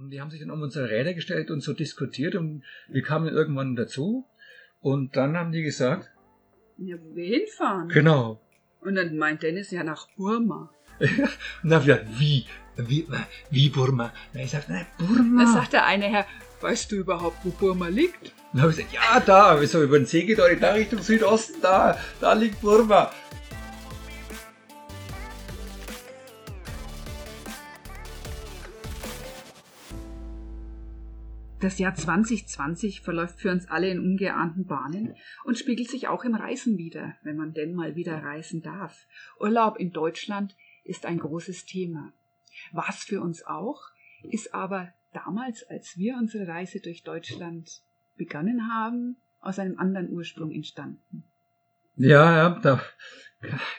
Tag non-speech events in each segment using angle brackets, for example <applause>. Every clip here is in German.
Und die haben sich dann um unsere Räder gestellt und so diskutiert und wir kamen irgendwann dazu. Und dann haben die gesagt, ja, wo wir hinfahren. genau. Und dann meint Dennis ja nach Burma. Dann ich gesagt, wie? Wie, wie Burma? Na, ich sagte, nein, Burma. Da sagt der eine Herr, weißt du überhaupt, wo Burma liegt? dann habe ich gesagt, ja, da, so über den See gedeutet, da Richtung Südosten, da, da liegt Burma. Das Jahr 2020 verläuft für uns alle in ungeahnten Bahnen und spiegelt sich auch im Reisen wieder, wenn man denn mal wieder reisen darf. Urlaub in Deutschland ist ein großes Thema. Was für uns auch, ist aber damals, als wir unsere Reise durch Deutschland begonnen haben, aus einem anderen Ursprung entstanden. Ja, ja, da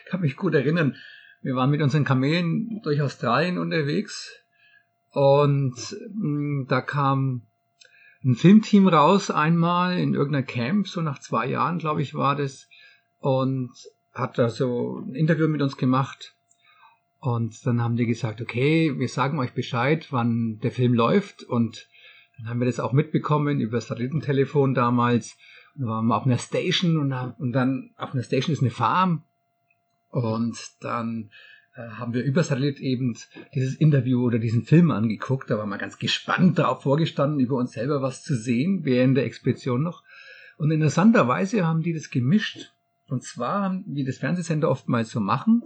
kann mich gut erinnern. Wir waren mit unseren Kamelen durch Australien unterwegs und mh, da kam ein Filmteam raus einmal in irgendeiner Camp, so nach zwei Jahren, glaube ich, war das, und hat da so ein Interview mit uns gemacht. Und dann haben die gesagt, okay, wir sagen euch Bescheid, wann der Film läuft. Und dann haben wir das auch mitbekommen über das Satellitentelefon damals. Und dann waren wir auf einer Station und, und dann auf einer Station ist eine Farm. Und dann haben wir über Satellit eben dieses Interview oder diesen Film angeguckt. Da waren wir ganz gespannt darauf vorgestanden, über uns selber was zu sehen, während der Expedition noch. Und interessanterweise haben die das gemischt. Und zwar, wie das Fernsehsender oftmals so machen,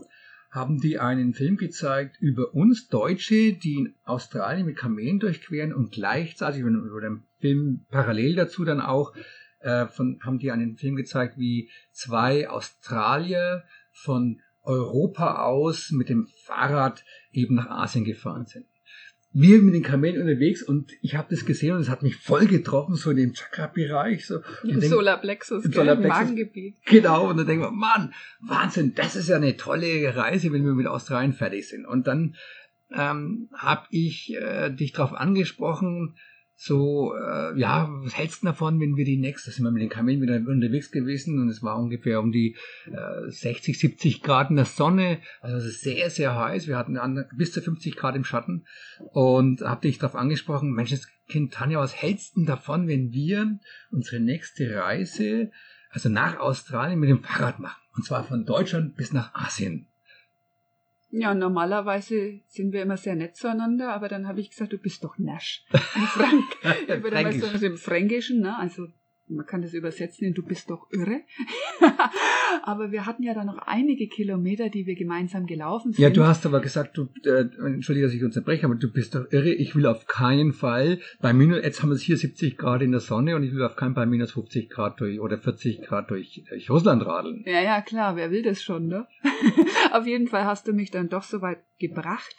haben die einen Film gezeigt über uns Deutsche, die in Australien mit Kamelen durchqueren und gleichzeitig, oder im Film parallel dazu dann auch, äh, von, haben die einen Film gezeigt, wie zwei Australier von Europa aus mit dem Fahrrad eben nach Asien gefahren sind. Wir mit den Kamelen unterwegs und ich habe das gesehen und es hat mich voll getroffen, so in dem Chakra-Bereich. So. Im Solarplexus, Im Solarplexus. Magengebiet. Genau, und dann denken wir, Mann, Wahnsinn, das ist ja eine tolle Reise, wenn wir mit Australien fertig sind. Und dann ähm, habe ich äh, dich darauf angesprochen, so, äh, ja, was hältst du davon, wenn wir die nächste, sind wir mit den Kamelen wieder unterwegs gewesen und es war ungefähr um die äh, 60, 70 Grad in der Sonne, also es ist sehr, sehr heiß, wir hatten bis zu 50 Grad im Schatten und habe dich darauf angesprochen, Mensch, Kind Tanja, was hältst du davon, wenn wir unsere nächste Reise also nach Australien mit dem Fahrrad machen. Und zwar von Deutschland bis nach Asien. Ja, normalerweise sind wir immer sehr nett zueinander, aber dann habe ich gesagt, du bist doch Nasch. <laughs> Ein Frank. <laughs> Mal Fränkisch. also im Fränkischen, ne? also man kann das übersetzen in du bist doch irre. <laughs> aber wir hatten ja dann noch einige Kilometer, die wir gemeinsam gelaufen sind. Ja, du hast aber gesagt, du, äh, entschuldige, dass ich unterbreche, aber du bist doch irre. Ich will auf keinen Fall bei minus, jetzt haben wir es hier 70 Grad in der Sonne und ich will auf keinen Fall minus 50 Grad durch oder 40 Grad durch, durch Russland radeln. Ja, ja, klar, wer will das schon, ne? <laughs> Auf jeden Fall hast du mich dann doch so weit gebracht,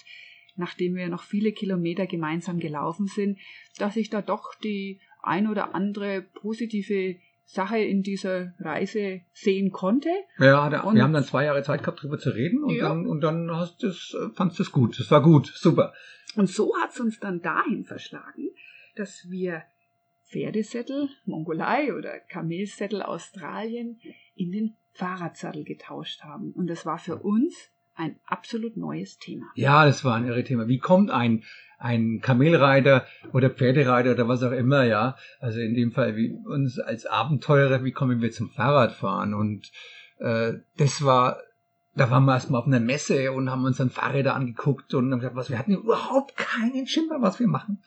nachdem wir noch viele Kilometer gemeinsam gelaufen sind, dass ich da doch die ein oder andere positive Sache in dieser Reise sehen konnte. Ja, da, wir haben dann zwei Jahre Zeit gehabt, drüber zu reden und Ja. dann, und dann hast du es, äh, fandst du es gut. Das war gut, super. Und so hat's uns dann dahin verschlagen, dass wir Pferdesättel, Mongolei oder Kamelsättel Australien in den Fahrradsattel getauscht haben. Und das war für uns ein absolut neues Thema. Ja, das war ein irre Thema. Wie kommt ein, ein Kamelreiter oder Pferdereiter oder was auch immer, ja, also in dem Fall wie uns als Abenteurer, wie kommen wir zum Fahrradfahren? Und äh, das war, da waren wir erstmal auf einer Messe und haben uns dann Fahrräder angeguckt und haben gesagt, was, wir hatten überhaupt keinen Schimmer, was wir machen.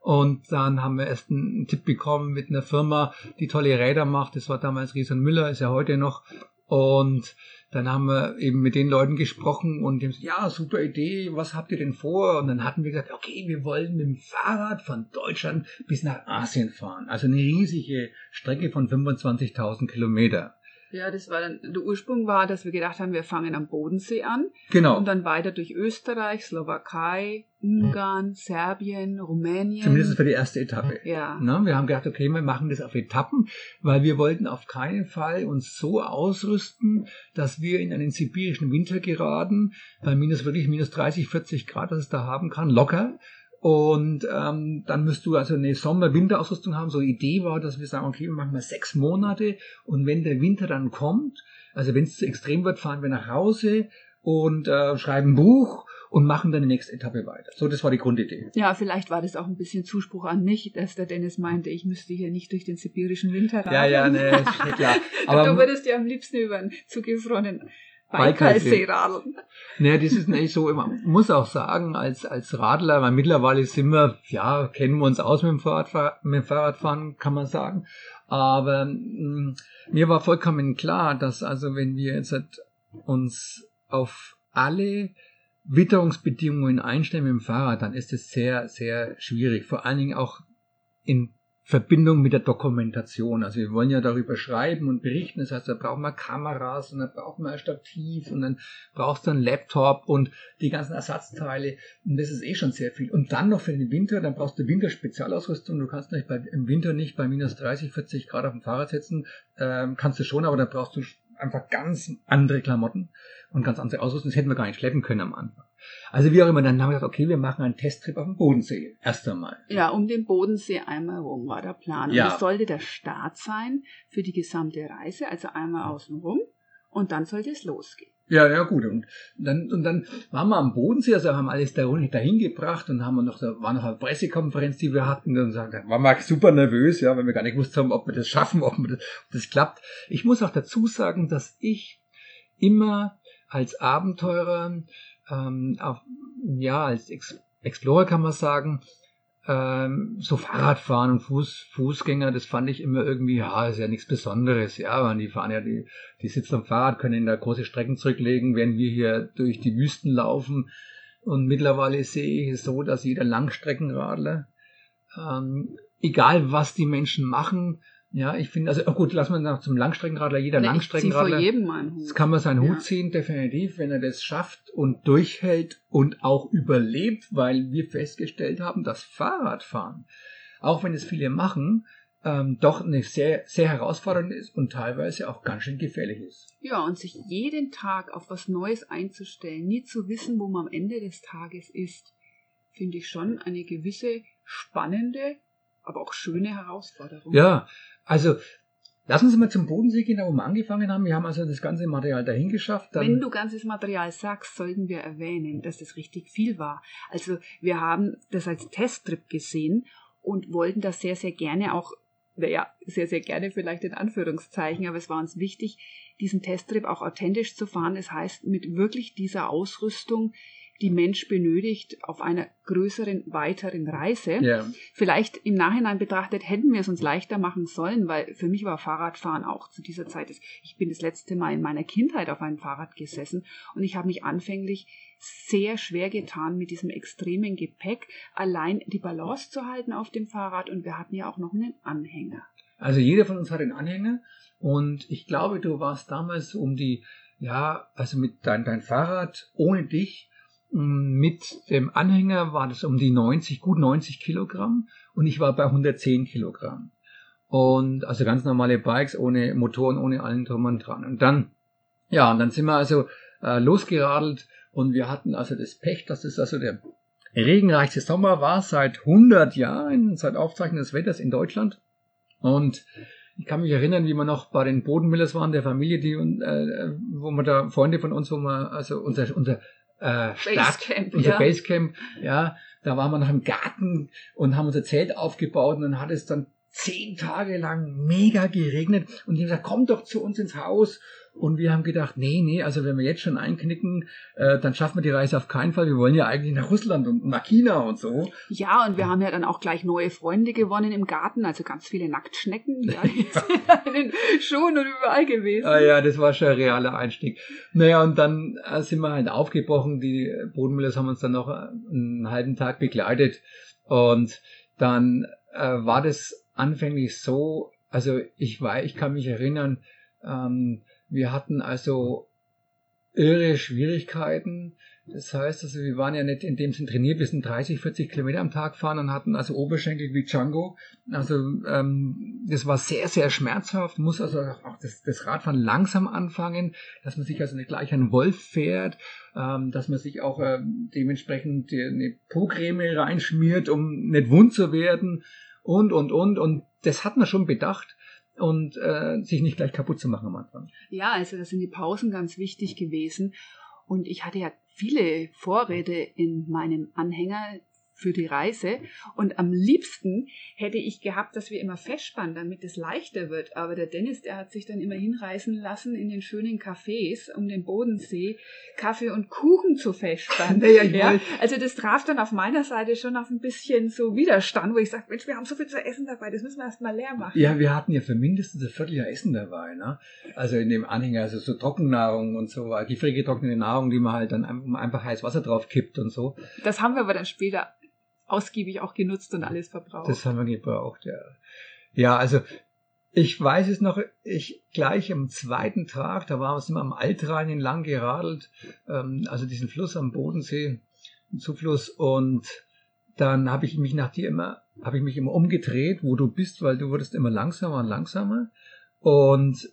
Und dann haben wir erst einen Tipp bekommen mit einer Firma, die tolle Räder macht. Das war damals Rieson Müller, ist ja heute noch. Und dann haben wir eben mit den Leuten gesprochen und die haben gesagt, ja, super Idee, was habt ihr denn vor? Und dann hatten wir gesagt, okay, wir wollen mit dem Fahrrad von Deutschland bis nach Asien fahren. Also eine riesige Strecke von 25.000 Kilometer. Ja, das war dann, der Ursprung war, dass wir gedacht haben, wir fangen am Bodensee an Genau. und dann weiter durch Österreich, Slowakei, Ungarn, Serbien, Rumänien. Zumindest für die erste Etappe. Ja. Na, wir haben gedacht, okay, wir machen das auf Etappen, weil wir wollten auf keinen Fall uns so ausrüsten, dass wir in einen sibirischen Winter geraten, bei minus wirklich minus 30, 40 Grad, das es da haben kann, locker. Und ähm, dann müsst du also eine Sommer-Winter-Ausrüstung haben. So die Idee war, dass wir sagen, okay, wir machen mal sechs Monate und wenn der Winter dann kommt, also wenn es zu extrem wird, fahren wir nach Hause und äh, schreiben ein Buch und machen dann die nächste Etappe weiter. So, das war die Grundidee. Ja, vielleicht war das auch ein bisschen Zuspruch an mich, dass der Dennis meinte, ich müsste hier nicht durch den sibirischen Winter radeln. Ja, ja, ne, klar. <laughs> Aber du würdest ja am liebsten über einen zugefrorenen Baikalsee radeln. Naja, das ist nicht so. Man muss auch sagen, als, als Radler, weil mittlerweile sind wir, ja, kennen wir uns aus mit dem, Fahrradfahren, mit dem Fahrradfahren, kann man sagen. Aber mh, mm, mir war vollkommen klar, dass also wenn wir jetzt uns auf alle Witterungsbedingungen einstellen mit dem Fahrrad, dann ist es sehr, sehr schwierig. Vor allen Dingen auch in Verbindung mit der Dokumentation. Also wir wollen ja darüber schreiben und berichten. Das heißt, da brauchen wir Kameras und dann brauchen wir ein Stativ und dann brauchst du einen Laptop und die ganzen Ersatzteile. Und das ist eh schon sehr viel. Und dann noch für den Winter, dann brauchst du Winterspezialausrüstung. Du kannst nicht bei, im Winter nicht bei minus 30, 40 Grad auf dem Fahrrad sitzen. Ähm, kannst du schon, aber da brauchst du einfach ganz andere Klamotten und ganz andere Ausrüstung. Das hätten wir gar nicht schleppen können am Anfang. Also wie auch immer, dann haben wir gesagt, okay, wir machen einen Testtrip auf dem Bodensee. Erst einmal. Ja, um den Bodensee einmal rum war der Plan. Und ja. das sollte der Start sein für die gesamte Reise, also einmal außen rum und dann sollte es losgehen. Ja, ja, gut. Und dann, und dann waren wir am Bodensee, also haben alles da dahin gebracht und haben wir noch, war noch eine Pressekonferenz, die wir hatten und sagen, da waren wir super nervös, ja, weil wir gar nicht gewusst haben, ob wir das schaffen, ob, das, ob das klappt. Ich muss auch dazu sagen, dass ich immer als Abenteurer, ähm, auch, ja, als Ex Explorer kann man sagen, ähm, so Fahrradfahren und Fuß, Fußgänger, das fand ich immer irgendwie, ja, ist ja nichts Besonderes, ja, weil die fahren ja, die, die sitzen am Fahrrad, können da große Strecken zurücklegen, wenn wir hier durch die Wüsten laufen. Und mittlerweile sehe ich es so, dass jeder Langstreckenradler, ähm, egal was die Menschen machen, ja, ich finde, also oh gut, lassen wir noch zum Langstreckenradler, jeder nee, Langstreckenradler. Das kann man seinen ja. Hut ziehen, definitiv, wenn er das schafft und durchhält und auch überlebt, weil wir festgestellt haben, dass Fahrradfahren, auch wenn es viele machen, ähm, doch eine sehr, sehr herausfordernd ist und teilweise auch ganz schön gefährlich ist. Ja, und sich jeden Tag auf was Neues einzustellen, nie zu wissen, wo man am Ende des Tages ist, finde ich schon eine gewisse spannende, aber auch schöne Herausforderung. Ja, also Lassen Sie mal zum Bodensee gehen, wo wir angefangen haben. Wir haben also das ganze Material dahin geschafft. Wenn du ganzes Material sagst, sollten wir erwähnen, dass das richtig viel war. Also wir haben das als Testtrip gesehen und wollten das sehr, sehr gerne auch, naja, sehr, sehr gerne vielleicht in Anführungszeichen, aber es war uns wichtig, diesen Testtrip auch authentisch zu fahren. Das heißt, mit wirklich dieser Ausrüstung, die Mensch benötigt auf einer größeren, weiteren Reise. Ja. Vielleicht im Nachhinein betrachtet hätten wir es uns leichter machen sollen, weil für mich war Fahrradfahren auch zu dieser Zeit, ich bin das letzte Mal in meiner Kindheit auf einem Fahrrad gesessen und ich habe mich anfänglich sehr schwer getan mit diesem extremen Gepäck, allein die Balance zu halten auf dem Fahrrad und wir hatten ja auch noch einen Anhänger. Also jeder von uns hat einen Anhänger und ich glaube, du warst damals um die, ja, also mit dein, dein Fahrrad ohne dich mit dem Anhänger war das um die 90, gut 90 Kilogramm und ich war bei 110 Kilogramm. Und also ganz normale Bikes ohne Motoren, ohne allen drum und dran. Und dann, ja, und dann sind wir also äh, losgeradelt und wir hatten also das Pech, dass es also der regenreichste Sommer war seit 100 Jahren, seit Aufzeichnung des Wetters in Deutschland. Und ich kann mich erinnern, wie wir noch bei den Bodenmillers waren, der Familie, die, äh, wo wir da Freunde von uns, wo wir also unser, unser äh, Basecamp, unser ja. Basecamp, ja, da waren wir noch im Garten und haben unser Zelt aufgebaut und dann hat es dann zehn Tage lang mega geregnet und die haben gesagt, komm doch zu uns ins Haus und wir haben gedacht, nee, nee, also wenn wir jetzt schon einknicken, äh, dann schaffen wir die Reise auf keinen Fall. Wir wollen ja eigentlich nach Russland und nach China und so. Ja, und wir haben ja dann auch gleich neue Freunde gewonnen im Garten, also ganz viele Nacktschnecken, <laughs> die ja. in <laughs> den Schuhen und überall gewesen. Ah ja, das war schon ein realer Einstieg. Naja, und dann äh, sind wir halt aufgebrochen. Die Bodenmüllers haben uns dann noch einen halben Tag begleitet und dann äh, war das anfänglich so, also ich war, ich kann mich erinnern, ähm, wir hatten also irre Schwierigkeiten. Das heißt, also wir waren ja nicht in dem Sinn trainiert, wir sind 30, 40 Kilometer am Tag fahren und hatten also Oberschenkel wie Django. Also ähm, das war sehr, sehr schmerzhaft. Muss also auch das, das Radfahren langsam anfangen, dass man sich also nicht gleich einen Wolf fährt, ähm, dass man sich auch ähm, dementsprechend eine Po-Creme reinschmiert, um nicht wund zu werden und, und, und. Und das hat man schon bedacht und äh, sich nicht gleich kaputt zu machen am Anfang. Ja, also da sind die Pausen ganz wichtig gewesen. Und ich hatte ja viele Vorräte in meinem Anhänger für die Reise. Und am liebsten hätte ich gehabt, dass wir immer festspannen, damit es leichter wird. Aber der Dennis, der hat sich dann immer hinreißen lassen in den schönen Cafés um den Bodensee, Kaffee und Kuchen zu festspannen. <laughs> ja, ja, also das traf dann auf meiner Seite schon auf ein bisschen so Widerstand, wo ich sage, Mensch, wir haben so viel zu essen dabei, das müssen wir erst mal leer machen. Ja, wir hatten ja für mindestens ein Vierteljahr Essen dabei. Ne? Also in dem Anhänger, also so Trockennahrung und so, die gefriergetrocknete Nahrung, die man halt dann einfach heiß Wasser drauf kippt und so. Das haben wir aber dann später ausgiebig auch genutzt und alles verbraucht. Das haben wir gebraucht, ja. Ja, also ich weiß es noch, ich gleich am zweiten Tag, da waren wir am Altrhein entlang geradelt, ähm, also diesen Fluss am Bodensee, Zufluss, und dann habe ich mich nach dir immer, habe ich mich immer umgedreht, wo du bist, weil du wurdest immer langsamer und langsamer. Und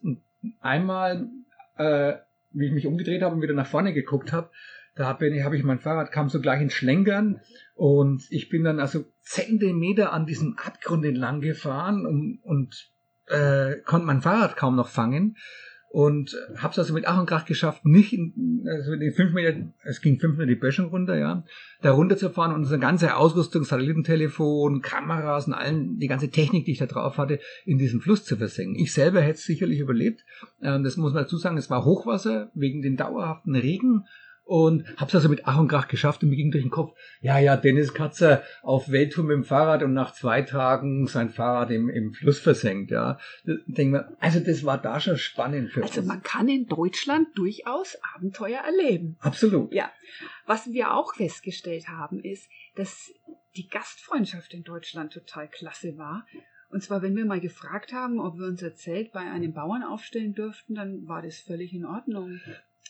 einmal, äh, wie ich mich umgedreht habe und wieder nach vorne geguckt habe, da habe ich, hab ich mein Fahrrad, kam so gleich ins Schlenkern und ich bin dann also Zentimeter an diesem Abgrund entlang gefahren und, und äh, konnte mein Fahrrad kaum noch fangen und habe es also mit Ach und Krach geschafft, nicht in, also den fünf Meter, es ging fünf Meter die Böschung runter, ja, da runter zu fahren und unsere ganze Ausrüstung, Satellitentelefon, Kameras und allen, die ganze Technik, die ich da drauf hatte, in diesen Fluss zu versenken. Ich selber hätte es sicherlich überlebt. Ähm, das muss man dazu sagen, es war Hochwasser wegen den dauerhaften Regen und hab's also mit Ach und Krach geschafft und mir ging durch den Kopf, ja, ja, Dennis Katzer auf Welttour mit dem Fahrrad und nach zwei Tagen sein Fahrrad im, im Fluss versenkt, ja. Denk mir, also das war da schon spannend für Also uns. man kann in Deutschland durchaus Abenteuer erleben. Absolut. Ja. Was wir auch festgestellt haben, ist, dass die Gastfreundschaft in Deutschland total klasse war. Und zwar, wenn wir mal gefragt haben, ob wir unser Zelt bei einem Bauern aufstellen dürften, dann war das völlig in Ordnung.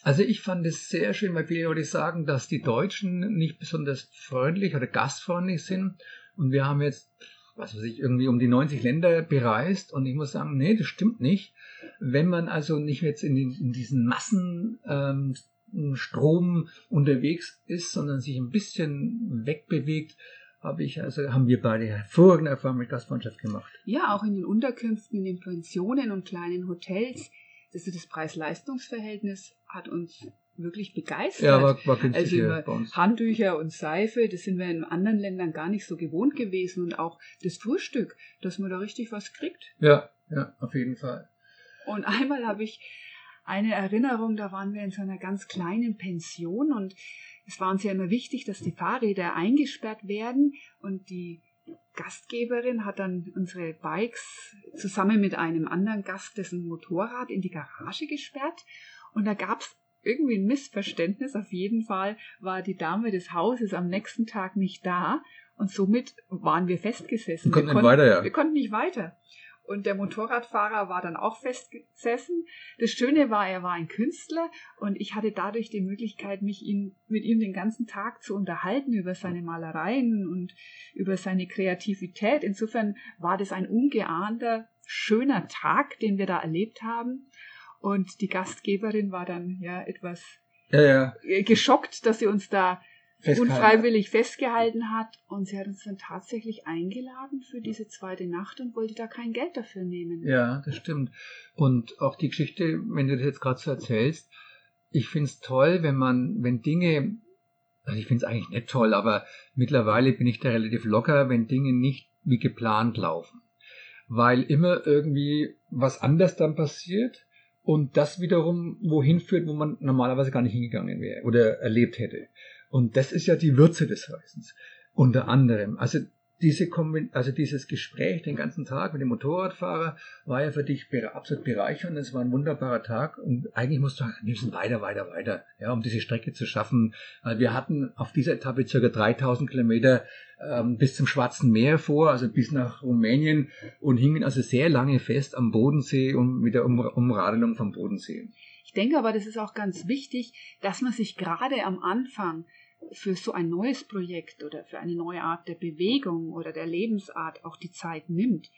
Also ich fand es sehr schön, weil viele Leute sagen, dass die Deutschen nicht besonders freundlich oder gastfreundlich sind. Und wir haben jetzt, was weiß ich, irgendwie um die 90 Länder bereist. Und ich muss sagen, nee, das stimmt nicht. Wenn man also nicht jetzt in, den, in diesen Massenstrom ähm, unterwegs ist, sondern sich ein bisschen wegbewegt, habe ich also haben wir beide hervorragende Erfahrungen mit Gastfreundschaft gemacht. Ja, auch in den Unterkünften, in den Pensionen und kleinen Hotels also das Preis-Leistungs-Verhältnis hat uns wirklich begeistert. Ja, war, war also über Handtücher und Seife, das sind wir in anderen Ländern gar nicht so gewohnt gewesen und auch das Frühstück, dass man da richtig was kriegt. Ja, ja, auf jeden Fall. Und <laughs> einmal habe ich eine Erinnerung, da waren wir in so einer ganz kleinen Pension und es war uns ja immer wichtig, dass die Fahrräder eingesperrt werden und die Gastgeberin hat dann unsere Bikes zusammen mit einem anderen Gast dessen Motorrad in die Garage gesperrt und da gab es irgendwie ein Missverständnis. Auf jeden Fall war die Dame des Hauses am nächsten Tag nicht da und somit waren wir festgesessen. Wir konnten, wir konnten, weiter, ja. wir konnten nicht weiter. Und der Motorradfahrer war dann auch festgesessen. Das Schöne war, er war ein Künstler und ich hatte dadurch die Möglichkeit, mich ihn, mit ihm den ganzen Tag zu unterhalten über seine Malereien und über seine Kreativität. Insofern war das ein ungeahnter, schöner Tag, den wir da erlebt haben. Und die Gastgeberin war dann ja etwas ja, ja. geschockt, dass sie uns da unfreiwillig festgehalten hat. Und sie hat uns dann tatsächlich eingeladen für diese zweite Nacht und wollte da kein Geld dafür nehmen. Ja, das stimmt. Und auch die Geschichte, wenn du das jetzt gerade so erzählst, ich finde es toll, wenn man, wenn Dinge, also ich finde es eigentlich nicht toll, aber mittlerweile bin ich da relativ locker, wenn Dinge nicht wie geplant laufen. Weil immer irgendwie was anders dann passiert und das wiederum wohin führt, wo man normalerweise gar nicht hingegangen wäre oder erlebt hätte. Und das ist ja die Würze des Reisens. Unter anderem. Also diese also dieses Gespräch den ganzen Tag mit dem Motorradfahrer war ja für dich absolut bereichernd. Es war ein wunderbarer Tag und eigentlich musst du müssen weiter, weiter, weiter, ja, um diese Strecke zu schaffen. Wir hatten auf dieser Etappe circa 3000 Kilometer ähm, bis zum Schwarzen Meer vor, also bis nach Rumänien und hingen also sehr lange fest am Bodensee und mit der um Umradelung vom Bodensee. Ich denke aber, das ist auch ganz wichtig, dass man sich gerade am Anfang für so ein neues Projekt oder für eine neue Art der Bewegung oder der Lebensart auch die Zeit nimmt.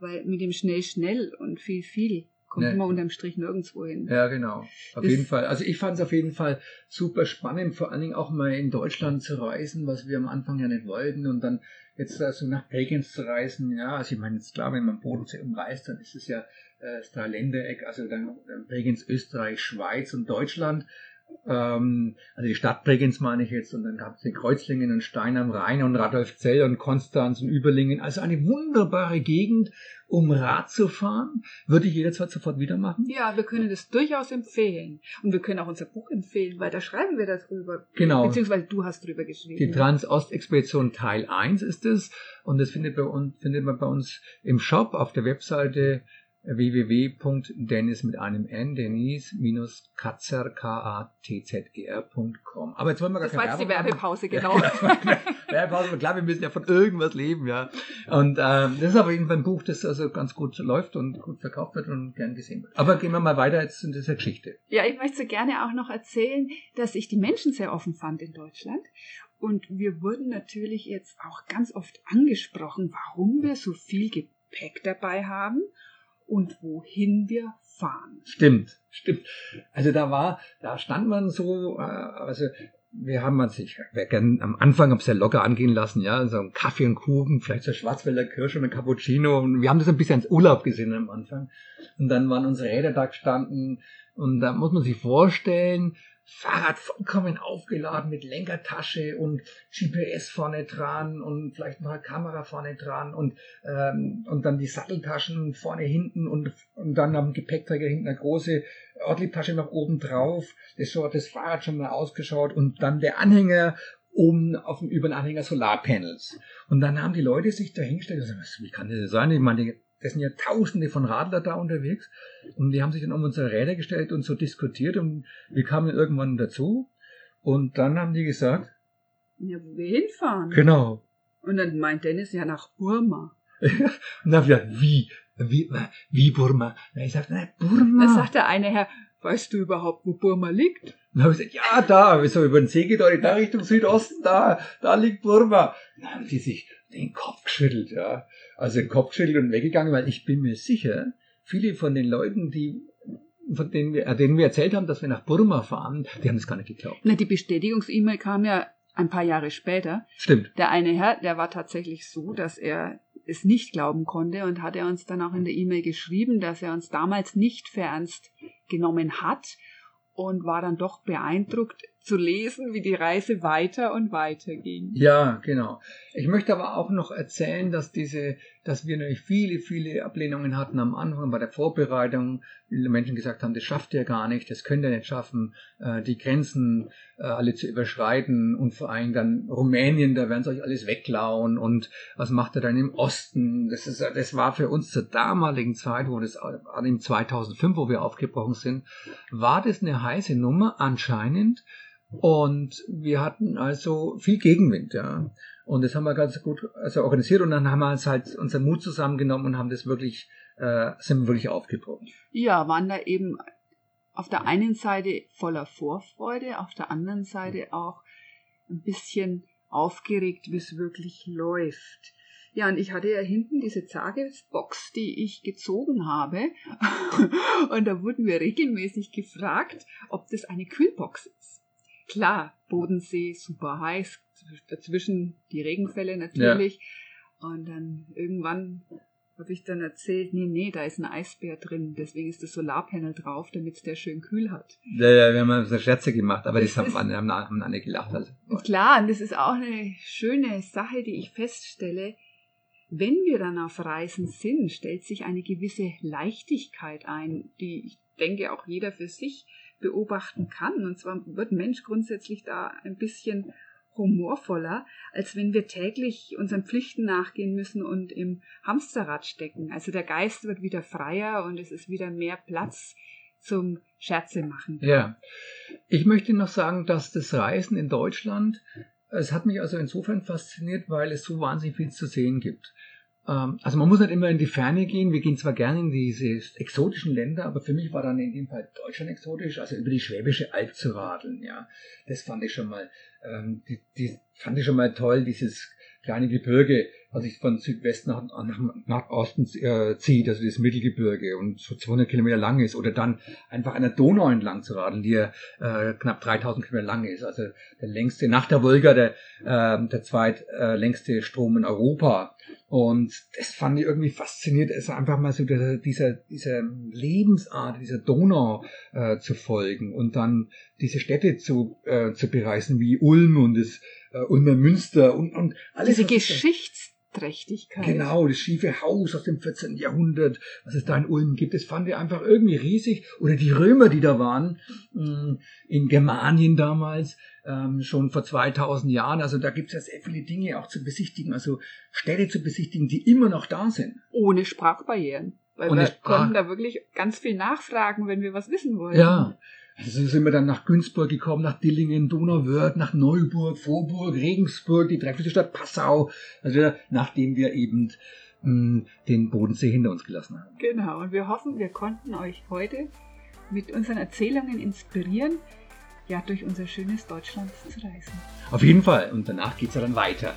Weil mit dem schnell, schnell und viel, viel kommt ne. man unterm Strich nirgendwo hin. Ja, genau. Auf das jeden Fall. Also ich fand es auf jeden Fall super spannend, vor allen Dingen auch mal in Deutschland zu reisen, was wir am Anfang ja nicht wollten und dann jetzt also nach Bregenz zu reisen. Ja, also ich meine, jetzt klar, wenn man Bodensee umreist, dann ist es ja äh, das Dreiländereck, also dann Bregenz, Österreich, Schweiz und Deutschland. Ähm, also die Stadt Bregenz meine ich jetzt, und dann gab es die Kreuzlingen und Stein am Rhein und Radolfzell und Konstanz und Überlingen. Also eine wunderbare Gegend, um Rad zu fahren. Würde ich jederzeit sofort wieder machen. Ja, wir können das durchaus empfehlen. Und wir können auch unser Buch empfehlen, weil da schreiben wir darüber. Genau. Beziehungsweise du hast drüber geschrieben. Die Trans-Ost-Expedition Teil 1 ist es. Und das findet, bei uns, findet man bei uns im Shop auf der Webseite www.dennis mit einem N, Denise minus Katzer, K-A-T-Z-E-R.com. Aber jetzt wollen wir gar das war jetzt die Werbepause, <laughs> genau. Werbepause, klar, wir müssen ja von irgendwas leben, ja. Und ähm, das ist aber eben ein Buch, das also ganz gut läuft und gut verkauft wird und gern gesehen wird. Aber gehen wir mal weiter jetzt in dieser Geschichte. Ja, ich möchte gerne auch noch erzählen, dass ich die Menschen sehr offen fand in Deutschland. Und wir wurden natürlich jetzt auch ganz oft angesprochen, warum wir so viel Gepäck dabei haben und wohin wir fahren. Stimmt, stimmt. Also da war, da stand man so, äh, also wir haben uns, ich gern am Anfang hab's ja locker angehen lassen, ja, so ein Kaffee und Kuchen, vielleicht so Schwarzwälder Kirsche und ein Cappuccino und wir haben das ein bisschen als Urlaub gesehen am Anfang. Und dann waren unsere Räder da gestanden und da muss man sich vorstellen, Fahrrad vollkommen aufgeladen mit Lenkertasche und GPS vorne dran und vielleicht noch eine Kamera vorne dran und, ähm, und dann die Satteltaschen vorne hinten und, und dann am Gepäckträger hinten eine große Ortliebtasche noch oben drauf. Das so hat das Fahrrad schon mal ausgeschaut und dann der Anhänger oben auf dem, über den Anhänger Solarpanels. Und dann haben die Leute sich dahingestellt und gesagt, wie kann das sein? Ich meine, es sind ja tausende von Radler da unterwegs und die haben sich dann um unsere Räder gestellt und so diskutiert und wir kamen irgendwann dazu und dann haben die gesagt, ja, wo wir hinfahren. Genau. Und dann meint Dennis ja nach Burma. <laughs> ich gesagt, wie, wie, wie Burma? Und ich sagte, nein, Burma. Da sagt der eine Herr, weißt du überhaupt, wo Burma liegt? Und dann habe ich gesagt, ja, da, so über den See gedeutet, da Richtung Südosten, da, da liegt Burma. Dann haben die sich den Kopf geschüttelt, ja. Also den Kopf geschüttelt und weggegangen, weil ich bin mir sicher, viele von den Leuten, die von denen wir, äh, denen wir erzählt haben, dass wir nach Burma fahren, die haben das gar nicht geglaubt. Na, die Bestätigungs-E-Mail kam ja ein paar Jahre später. Stimmt. Der eine Herr, der war tatsächlich so, dass er es nicht glauben konnte und hat er uns dann auch in der E-Mail geschrieben, dass er uns damals nicht für ernst genommen hat und war dann doch beeindruckt zu lesen, wie die Reise weiter und weiter ging. Ja, genau. Ich möchte aber auch noch erzählen, dass diese, dass wir natürlich viele, viele Ablehnungen hatten am Anfang bei der Vorbereitung. Viele Menschen gesagt haben, das schafft ihr gar nicht, das könnt ihr nicht schaffen, äh, die Grenzen äh, alle zu überschreiten und vor allem dann Rumänien, da werden sie euch alles wegklauen und was macht ihr dann im Osten? Das ist, das war für uns zur damaligen Zeit, wo das, im 2005, wo wir aufgebrochen sind, war das eine heiße Nummer anscheinend und wir hatten also viel Gegenwind, ja. Und das haben wir ganz gut also organisiert und dann haben wir uns halt unseren Mut zusammengenommen und haben das wirklich, äh, sind wir wirklich aufgebrochen. Ja, waren da eben auf der einen Seite voller Vorfreude, auf der anderen Seite auch ein bisschen aufgeregt, wie es wirklich läuft. Ja, und ich hatte ja hinten diese Zagesbox, die ich gezogen habe. <laughs> und da wurden wir regelmäßig gefragt, ob das eine Kühlbox ist. Klar, Bodensee super heiß, dazwischen die Regenfälle natürlich. Ja. Und dann irgendwann habe ich dann erzählt, nee, nee, da ist ein Eisbär drin, deswegen ist das Solarpanel drauf, damit es der schön kühl hat. Ja, ja, wir haben so Scherze gemacht, aber das, das haben, haben, haben alle gelacht. Also. Klar, und das ist auch eine schöne Sache, die ich feststelle. Wenn wir dann auf Reisen sind, stellt sich eine gewisse Leichtigkeit ein, die ich denke auch jeder für sich beobachten kann. Und zwar wird Mensch grundsätzlich da ein bisschen humorvoller, als wenn wir täglich unseren Pflichten nachgehen müssen und im Hamsterrad stecken. Also der Geist wird wieder freier und es ist wieder mehr Platz zum Scherze machen. Ja, ich möchte noch sagen, dass das Reisen in Deutschland, es hat mich also insofern fasziniert, weil es so wahnsinnig viel zu sehen gibt. Ähm, also man muss nicht immer in die Ferne gehen. Wir gehen zwar gerne in diese exotischen Länder, aber für mich war dann in dem Fall Deutschland exotisch, also über die Schwäbische Alb zu radeln. Ja, das fand ich schon mal, ähm, die, die fand ich schon mal toll. Dieses kleine Gebirge, was ich von Südwesten nach, nach, nach Osten äh, zieht, also das Mittelgebirge und so 200 Kilometer lang ist, oder dann einfach an der Donau entlang zu radeln, die ja äh, knapp 3000 Kilometer lang ist, also der längste, nach der Wolga, der, äh, der zweitlängste äh, Strom in Europa. Und das fand ich irgendwie faszinierend, es einfach mal so dieser, dieser, dieser Lebensart, dieser Donau äh, zu folgen und dann diese Städte zu, äh, zu bereisen, wie Ulm und das äh, Ulmer Münster und, und alles. Diese Geschichtsträchtigkeit. Genau, das schiefe Haus aus dem 14. Jahrhundert, was es da in Ulm gibt, das fand ich einfach irgendwie riesig. Oder die Römer, die da waren, mm, in Germanien damals, ähm, schon vor 2000 Jahren. Also da gibt es ja sehr viele Dinge auch zu besichtigen, also Städte zu besichtigen, die immer noch da sind. Ohne Sprachbarrieren. Weil Ohne wir Sprach konnten da wirklich ganz viel nachfragen, wenn wir was wissen wollten. Ja. Also sind wir dann nach Günzburg gekommen, nach Dillingen, Donauwörth, nach Neuburg, Vorburg, Regensburg, die dreiviertel Stadt Passau. Also nachdem wir eben mh, hm, den Bodensee hinter uns gelassen haben. Genau, und wir hoffen, wir konnten euch heute mit unseren Erzählungen inspirieren, ja, durch unser schönes Deutschland zu reisen. Auf jeden Fall. Und danach geht es ja dann weiter.